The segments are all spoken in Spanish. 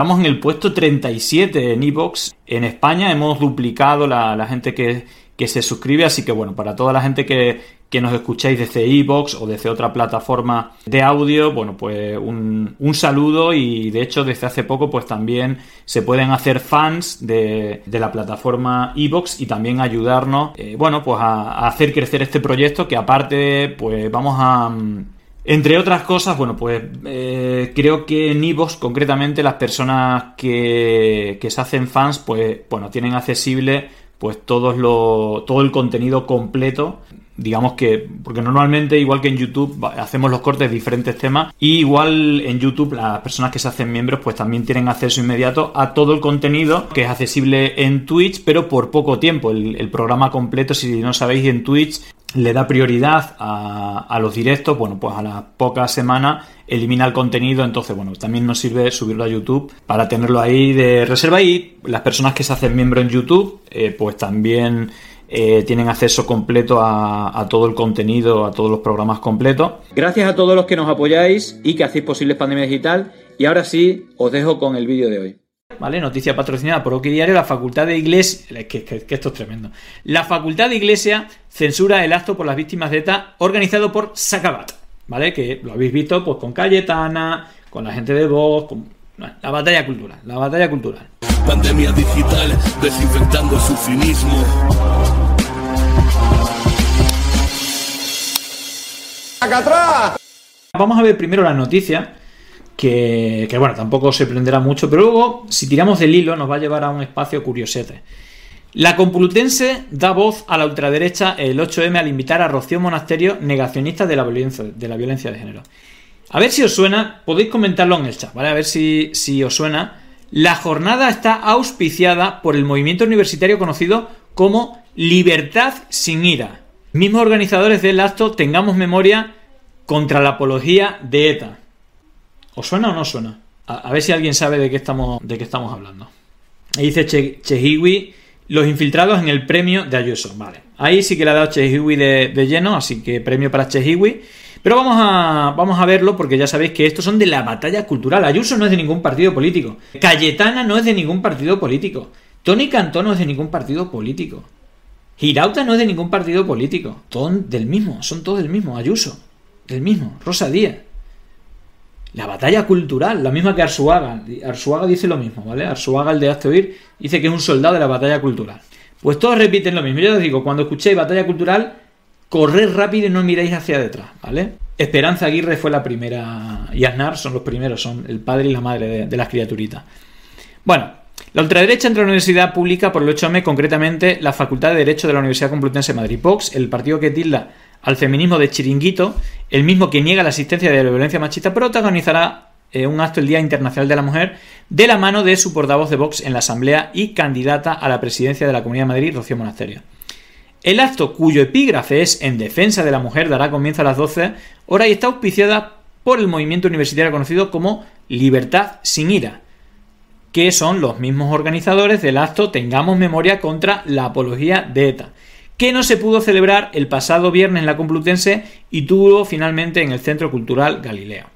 Estamos en el puesto 37 en Evox. En España hemos duplicado la, gente que, se suscribe, así que bueno, para toda la gente que, nos escucháis desde Evox o desde otra plataforma de audio, bueno, pues un, saludo y de hecho desde hace poco pues también se pueden hacer fans de, la plataforma Evox y también ayudarnos, eh, bueno, pues a, a hacer crecer este proyecto que aparte pues vamos a entre otras cosas, bueno, pues eh, creo que en Evox, concretamente, las personas que, que, se hacen fans, pues bueno, tienen accesible pues todos lo, todo el contenido completo. Digamos que, porque normalmente, igual que en YouTube, hacemos los cortes de diferentes temas. Y igual en YouTube, las personas que se hacen miembros, pues también tienen acceso inmediato a todo el contenido que es accesible en Twitch, pero por poco tiempo. El, el programa completo, si no sabéis, en Twitch le da prioridad a, los directos, bueno, pues a las pocas semanas elimina el contenido, entonces, bueno, también nos sirve subirlo a YouTube para tenerlo ahí de reserva y las personas que se hacen miembro en YouTube, eh, pues también eh, tienen acceso completo a, a, todo el contenido, a todos los programas completos. Gracias a todos los que nos apoyáis y que hacéis posible Pandemia Digital. Y ahora sí, os dejo con el vídeo de hoy. ¿Vale? Noticia patrocinada por Oki Diario, la Facultad de Iglesia, que, esto es tremendo. La Facultad de Iglesia censura el acto por las víctimas de ETA organizado por Sacabat, ¿vale? Que lo habéis visto pues con Cayetana, con la gente de Vox, con la batalla cultural, la batalla cultural. Pandemia digital, desinfectando su cinismo. Vamos a ver primero la noticia que, bueno, tampoco se prenderá mucho, pero luego, si tiramos del hilo, nos va a llevar a un espacio curiosete. La Complutense da voz a la ultraderecha el 8M al invitar a Rocío Monasterio, negacionista de la violencia de, la violencia de género. A ver si os suena, podéis comentarlo en el chat, ¿vale? A ver si, si os suena. La jornada está auspiciada por el movimiento universitario conocido como Libertad sin ira. Mismos organizadores del acto Tengamos Memoria contra la apología de ETA. ¿Os suena o no suena? A, ver si alguien sabe de qué estamos, de qué estamos hablando. Ahí dice che, los infiltrados en el premio de Ayuso. Vale, ahí sí que le ha dado Chehiwi de, lleno, así que premio para Chehiwi. Pero vamos a, vamos a verlo porque ya sabéis que estos son de la batalla cultural. Ayuso no es de ningún partido político. Cayetana no es de ningún partido político. Tony Cantón no es de ningún partido político. Girauta no es de ningún partido político. Son del mismo, son todos del mismo. Ayuso, del mismo. Rosa Díaz. La batalla cultural, la misma que Arsuaga. Arsuaga dice lo mismo, ¿vale? Arsuaga, el de Oír, dice que es un soldado de la batalla cultural. Pues todos repiten lo mismo. Yo os digo, cuando escuchéis batalla cultural, corred rápido y no miréis hacia detrás, ¿vale? Esperanza Aguirre fue la primera, y Aznar son los primeros, son el padre y la madre de, las criaturitas. Bueno, la ultraderecha entra a la universidad pública por el 8M, concretamente la Facultad de Derecho de la Universidad Complutense de Madrid. Vox, el partido que tilda al feminismo de chiringuito, el mismo que niega la existencia de la violencia machista, protagonizará eh, un acto el Día Internacional de la Mujer de la mano de su portavoz de Vox en la Asamblea y candidata a la presidencia de la Comunidad de Madrid, Rocío Monasterio. El acto, cuyo epígrafe es en defensa de la mujer, dará comienzo a las 12 horas y está auspiciada por el movimiento universitario conocido como Libertad sin ira, que son los mismos organizadores del acto Tengamos Memoria contra la Apología de ETA que no se pudo celebrar el pasado viernes en la Complutense y tuvo finalmente en el Centro Cultural Galileo.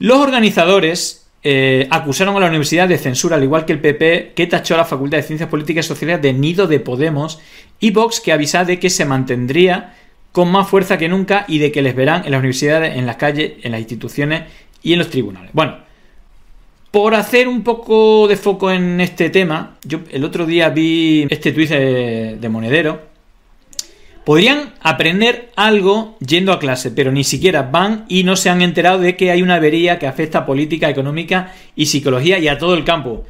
Los organizadores eh, acusaron a la universidad de censura, al igual que el PP, que tachó a la Facultad de Ciencias Políticas y Sociales de nido de Podemos, y Vox, que avisa de que se mantendría con más fuerza que nunca y de que les verán en las universidades, en las calles, en las instituciones y en los tribunales. Bueno, por hacer un poco de foco en este tema, yo el otro día vi este tuit de Monedero, Podrían aprender algo yendo a clase, pero ni siquiera van y no se han enterado de que hay una avería que afecta a política, económica y psicología y a todo el campo.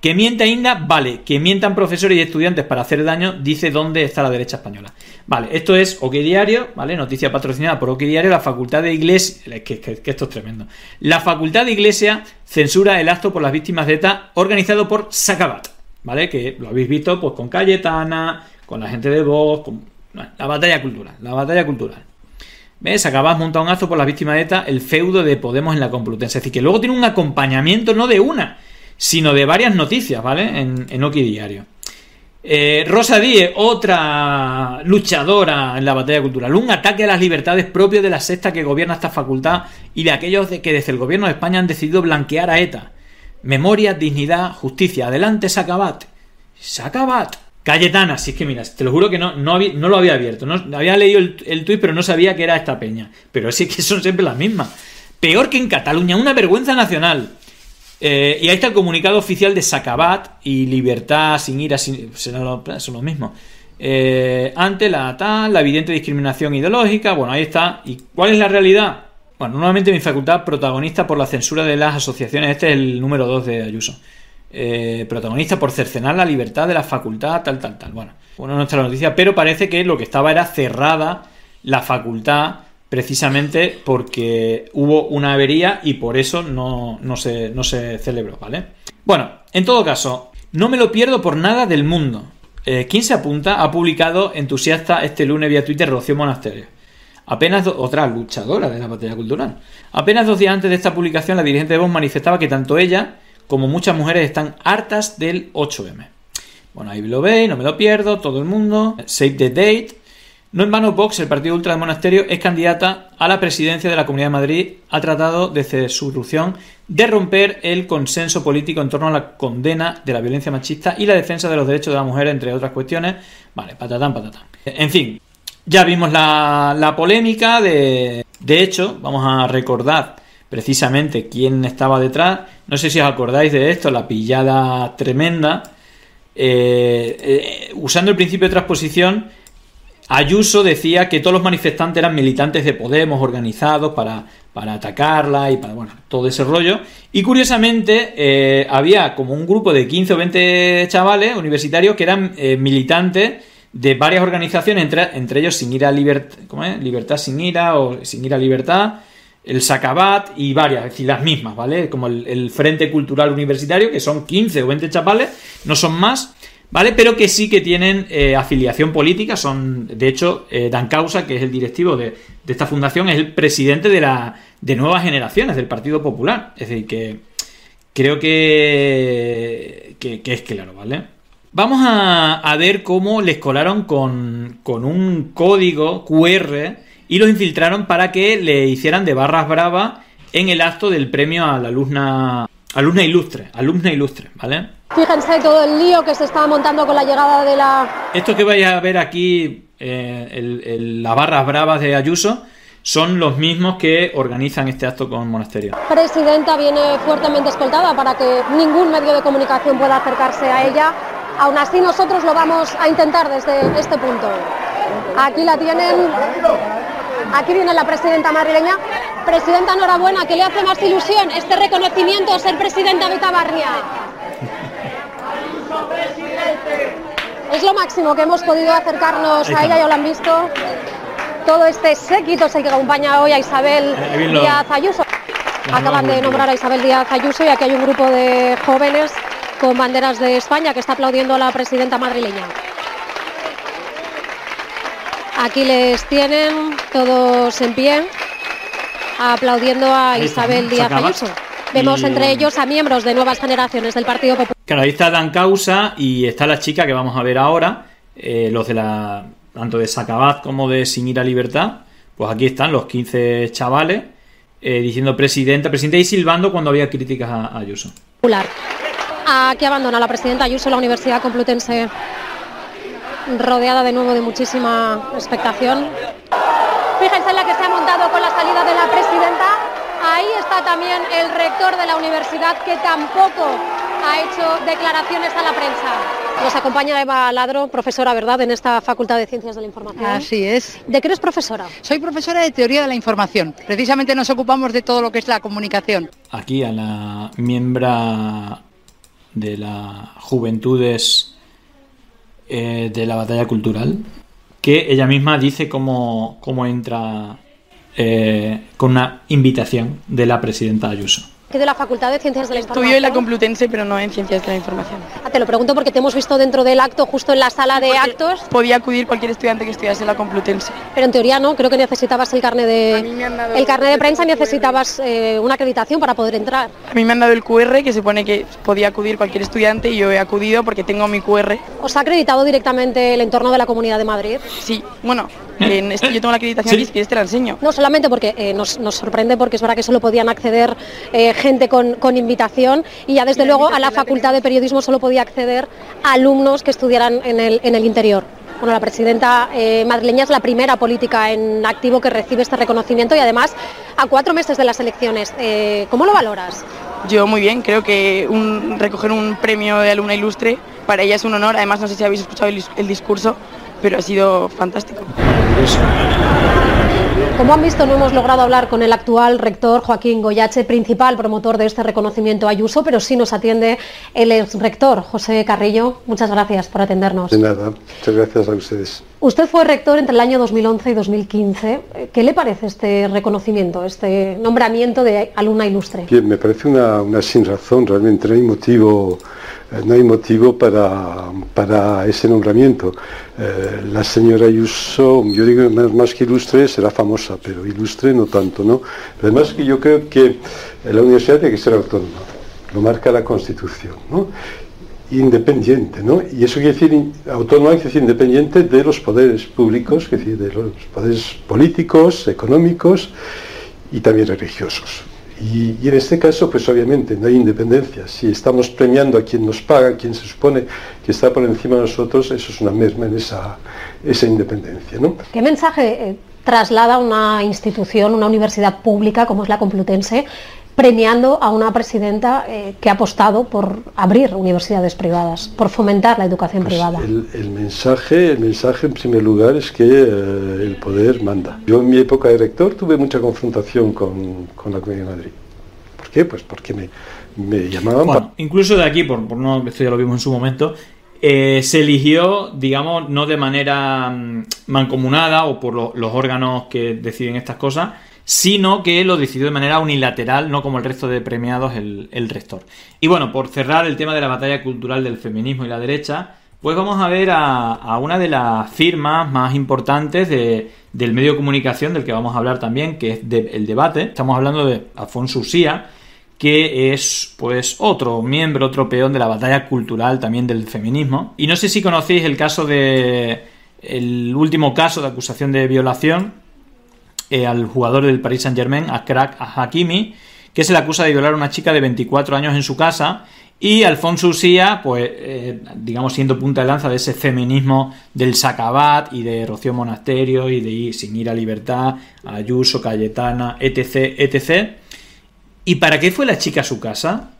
Que mienta Inda, vale. Que mientan profesores y estudiantes para hacer daño, dice dónde está la derecha española. Vale, esto es OK Diario, ¿vale? Noticia patrocinada por OK Diario, la Facultad de Iglesia. Que, que, esto es tremendo. La Facultad de Iglesia censura el acto por las víctimas de ETA organizado por Sacabat, ¿vale? Que lo habéis visto pues con Cayetana, con la gente de Vox, con la batalla cultural, la batalla cultural. ¿Ves? Acabas montado un acto por las víctimas de ETA, el feudo de Podemos en la Complutense. Es decir, que luego tiene un acompañamiento no de una, sino de varias noticias, ¿vale? En, en Oki Diario. Eh, Rosa Díez, otra luchadora en la batalla cultural. Un ataque a las libertades propio de la sexta que gobierna esta facultad y de aquellos que desde el gobierno de España han decidido blanquear a ETA. Memoria, dignidad, justicia. Adelante, Sacabat. Sacabat. Cayetana, si es que mira, te lo juro que no, no, no lo había abierto. No, había leído el, el tuit, pero no sabía que era esta peña. Pero sí que son siempre las mismas. Peor que en Cataluña, una vergüenza nacional. Eh, y ahí está el comunicado oficial de Sacabat y Libertad sin ira, sin, son lo mismo. Eh, ante la tal, la evidente discriminación ideológica. Bueno, ahí está. ¿Y cuál es la realidad? Bueno, nuevamente mi facultad protagonista por la censura de las asociaciones. Este es el número 2 de Ayuso. Eh, protagonista por cercenar la libertad de la facultad, tal, tal, tal. Bueno, bueno, no está la noticia, pero parece que lo que estaba era cerrada la facultad precisamente porque hubo una avería y por eso no, no, se, no se celebró, ¿vale? Bueno, en todo caso, no me lo pierdo por nada del mundo. Eh, ¿Quién se apunta? Ha publicado entusiasta este lunes vía Twitter Rocío Monasterio. Apenas otra luchadora de la batalla cultural. Apenas dos días antes de esta publicación, la dirigente de Vox manifestaba que tanto ella como muchas mujeres están hartas del 8M. Bueno, ahí lo veis, no me lo pierdo, todo el mundo. Save the date. No en vano, Vox, el partido ultra de Monasterio, es candidata a la presidencia de la Comunidad de Madrid. Ha tratado desde su irrupción de romper el consenso político en torno a la condena de la violencia machista y la defensa de los derechos de la mujer, entre otras cuestiones. Vale, patatán, patatán. En fin, ya vimos la, polémica. De, de hecho, vamos a recordar precisamente quién estaba detrás. No sé si os acordáis de esto, la pillada tremenda. Eh, eh, usando el principio de transposición, Ayuso decía que todos los manifestantes eran militantes de Podemos organizados para, para atacarla y para, bueno, todo ese rollo. Y curiosamente, eh, había como un grupo de 15 o 20 chavales universitarios que eran militantes de varias organizaciones, entre, entre ellos Sin Ira Libertad. Libertad Sin Ira o Sin Ira Libertad, el Sacabat y varias, es decir, las mismas, ¿vale? Como el, Frente Cultural Universitario, que son 15 o 20 chavales, no son más ¿vale? Pero que sí que tienen eh, afiliación política, son, de hecho, eh, Dan Causa, que es el directivo de, esta fundación, es el presidente de, la, de nuevas generaciones del Partido Popular. Es decir, que creo que, que, es claro, ¿vale? Vamos a, ver cómo les colaron con, con un código QR y los infiltraron para que le hicieran de barras bravas en el acto del premio a la alumna, alumna ilustre, alumna ilustre, ¿vale? Fíjense todo el lío que se estaba montando con la llegada de la... Esto que vais a ver aquí, eh, las barras bravas de Ayuso, son los mismos que organizan este acto con Monasterio. Presidenta viene fuertemente escoltada para que ningún medio de comunicación pueda acercarse a ella. Aún así nosotros lo vamos a intentar desde este punto. Aquí la tienen. Aquí viene la presidenta madrileña. Presidenta, enhorabuena, ¿qué le hace más ilusión este reconocimiento, ser presidenta de Tabarnia? Es lo máximo que hemos podido acercarnos a ella, ya lo han visto. Todo este séquito es el que acompaña hoy a Isabel eh, Díaz Ayuso. Acaban de nombrar a Isabel Díaz Ayuso y aquí hay un grupo de jóvenes con banderas de España que está aplaudiendo a la presidenta madrileña. Aquí les tienen todos en pie aplaudiendo a Isabel Díaz Ayuso. Vemos entre ellos a miembros de nuevas generaciones del Partido Popular. Claro, ahí está Dan Causa y está la chica que vamos a ver ahora, eh, los de la tanto de Sacabat como de Sin Ir a Libertad. Pues aquí están los 15 chavales eh, diciendo presidenta, presidenta y silbando cuando había críticas a, Ayuso. Aquí abandona la presidenta Ayuso la Universidad Complutense rodeada de nuevo de muchísima expectación. Fíjense en la que se ha montado con la salida de la presidenta. Ahí está también el rector de la universidad que tampoco ha hecho declaraciones a la prensa. Nos acompaña Eva Ladro, profesora, ¿verdad?, en esta Facultad de Ciencias de la Información. Así es. ¿De qué eres profesora? Soy profesora de Teoría de la Información. Precisamente nos ocupamos de todo lo que es la comunicación. Aquí a la miembro de las Juventudes eh, de la Batalla Cultural, que ella misma dice cómo, cómo entra eh, con una invitación de la presidenta Ayuso que de la Facultad de Ciencias de la Información. Estudio en la Complutense, pero no en Ciencias de la Información. Ah, te lo pregunto porque te hemos visto dentro del acto, justo en la sala de actos. Podía acudir cualquier estudiante que estudiase en la Complutense. Pero en teoría no, creo que necesitabas el carnet de el carnet de prensa, necesitabas eh, una acreditación para poder entrar. A mí me han dado el QR, que se pone que podía acudir cualquier estudiante y yo he acudido porque tengo mi QR. ¿Os ha acreditado directamente el entorno de la Comunidad de Madrid? Sí, bueno, En este- yo tengo la acreditación Sí. aquí, si quieres te la enseño. No solamente porque eh, nos, nos sorprende porque es verdad que solo podían acceder eh, gente con, con invitación y ya desde luego a la Facultad de Periodismo solo podía acceder alumnos que estudiaran en el, en el interior. Bueno, la presidenta eh, madrileña es la primera política en activo que recibe este reconocimiento y además a cuatro meses de las elecciones. Eh, ¿Cómo lo valoras? Yo muy bien, creo que un- recoger un premio de alumna ilustre para ella es un honor. Además, no sé si habéis escuchado el discurso, pero ha sido fantástico. Como han visto, no hemos logrado hablar con el actual rector Joaquín Goyache, principal promotor de este reconocimiento a Ayuso, pero sí nos atiende el ex rector José Carrillo. Muchas gracias por atendernos. De nada, muchas gracias a ustedes. Usted fue rector entre el año 2011 y 2015. Eh, ¿Qué le parece este reconocimiento, este nombramiento de alumna ilustre? Bien, me parece una, una sin razón, realmente no hay motivo, eh, no hay motivo para, para ese nombramiento. Eh, la señora Ayuso, yo digo más, más que ilustre, será famosa, pero ilustre no tanto, ¿no? Además que yo creo que la universidad tiene que ser autónoma, lo marca la Constitución, ¿no? Independiente, ¿no? Y eso quiere decir autónoma, quiere decir independiente de los poderes públicos, quiere decir de los poderes políticos, económicos y también religiosos. Y, en este caso, pues obviamente no hay independencia. Si estamos premiando a quien nos paga, quien se supone que está por encima de nosotros, eso es una merma en esa, esa independencia, ¿no? ¿Qué mensaje eh, traslada una institución, una universidad pública como es la Complutense, premiando a una presidenta eh, que ha apostado por abrir universidades privadas, por fomentar la educación Pues privada? el, el mensaje, el mensaje en primer lugar es que eh, el poder manda. Yo en mi época de rector tuve mucha confrontación con, con la Comunidad de Madrid. ¿Por qué? Pues porque me, me llamaban Bueno, incluso de aquí, por, por no, esto ya lo vimos en su momento, eh, se eligió, digamos, no de manera mm, mancomunada o por lo- los órganos que deciden estas cosas, sino que lo decidió de manera unilateral, no como el resto de premiados el, el rector. Y bueno, por cerrar el tema de la batalla cultural del feminismo y la derecha, pues vamos a ver a, una de las firmas más importantes de- del medio de comunicación del que vamos a hablar también, que es el debate. Estamos hablando de Alfonso Usía, que es pues otro miembro, otro peón de la batalla cultural también del feminismo. Y no sé si conocéis el caso de el último caso de acusación de violación eh, al jugador del Paris Saint Germain, a Crack a Hakimi, que se le acusa de violar a una chica de 24 años en su casa. Y Alfonso Usía, pues, eh, digamos, siendo punta de lanza de ese feminismo del Sacabat y de Rocío Monasterio y de ir sin ir a libertad, Ayuso, Cayetana, etc., etc. ¿Y para qué fue la chica a su casa?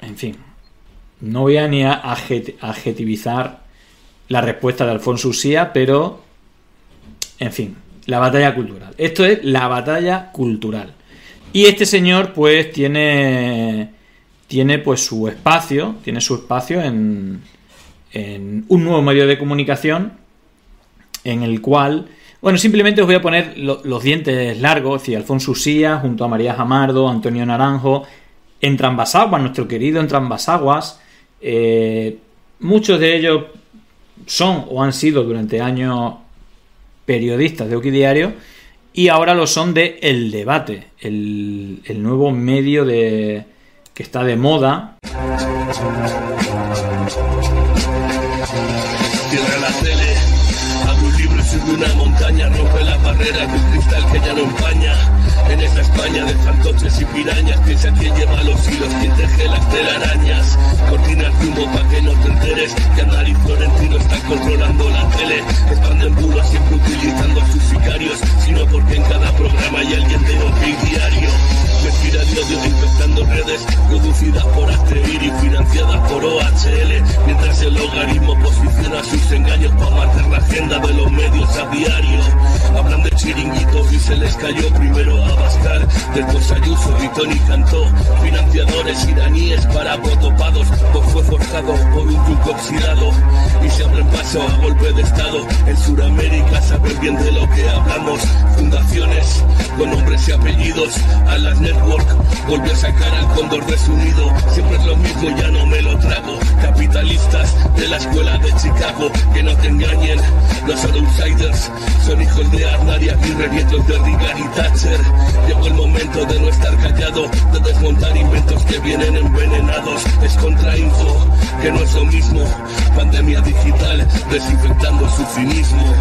En fin, no voy a ni a adjet- adjetivizar la respuesta de Alfonso Usía, pero, en fin, la batalla cultural. Esto es la batalla cultural. Y este señor, pues, tiene, tiene pues su espacio, tiene su espacio en, un nuevo medio de comunicación en el cual, bueno, simplemente os voy a poner lo- los dientes largos, decir, Alfonso Usía, junto a María Jamardo, Antonio Naranjo, en Trambasaguas, nuestro querido en Trambasaguas, eh, muchos de ellos son o han sido durante años periodistas de Oki Diario y ahora lo son de El Debate, el, el nuevo medio de que está de moda Cierra la tele, abre un libro sube una montaña, rompe la barrera de un cristal que ya no empaña. En esta España de fantoches y pirañas, piensa quién lleva los hilos, quién teje las telarañas. Cortina el rumbo pa' que no te enteres que Aznar y Florentino están controlando la tele. Expanden bulos siempre utilizando sus sicarios, sino porque en cada programa hay alguien de OK Diario. El odio infectando redes producidas por Asteir y financiadas por OHL, mientras el logaritmo posiciona sus engaños para marcar la agenda de los medios a diario. Hablan de chiringuitos y se les cayó primero a Bascar, después Ayuso y Tony Cantó, financiadores iraníes para votopados, pues fue forzado por un truco oxidado y se abren paso a golpe de estado. En Sudamérica saben bien de lo que hablamos, fundaciones con nombres y apellidos, a las network, volvió a sacar al cóndor desunido, siempre es lo mismo, ya no me lo trago, capitalistas de la escuela de Chicago, que no te engañen, no son outsiders, son hijos de Aznar y Aguirre, nietos de Reagan y Thatcher, llegó el momento de no estar callado, de desmontar inventos que vienen envenenados, es contrainfo, que no es lo mismo, pandemia digital, desinfectando su cinismo.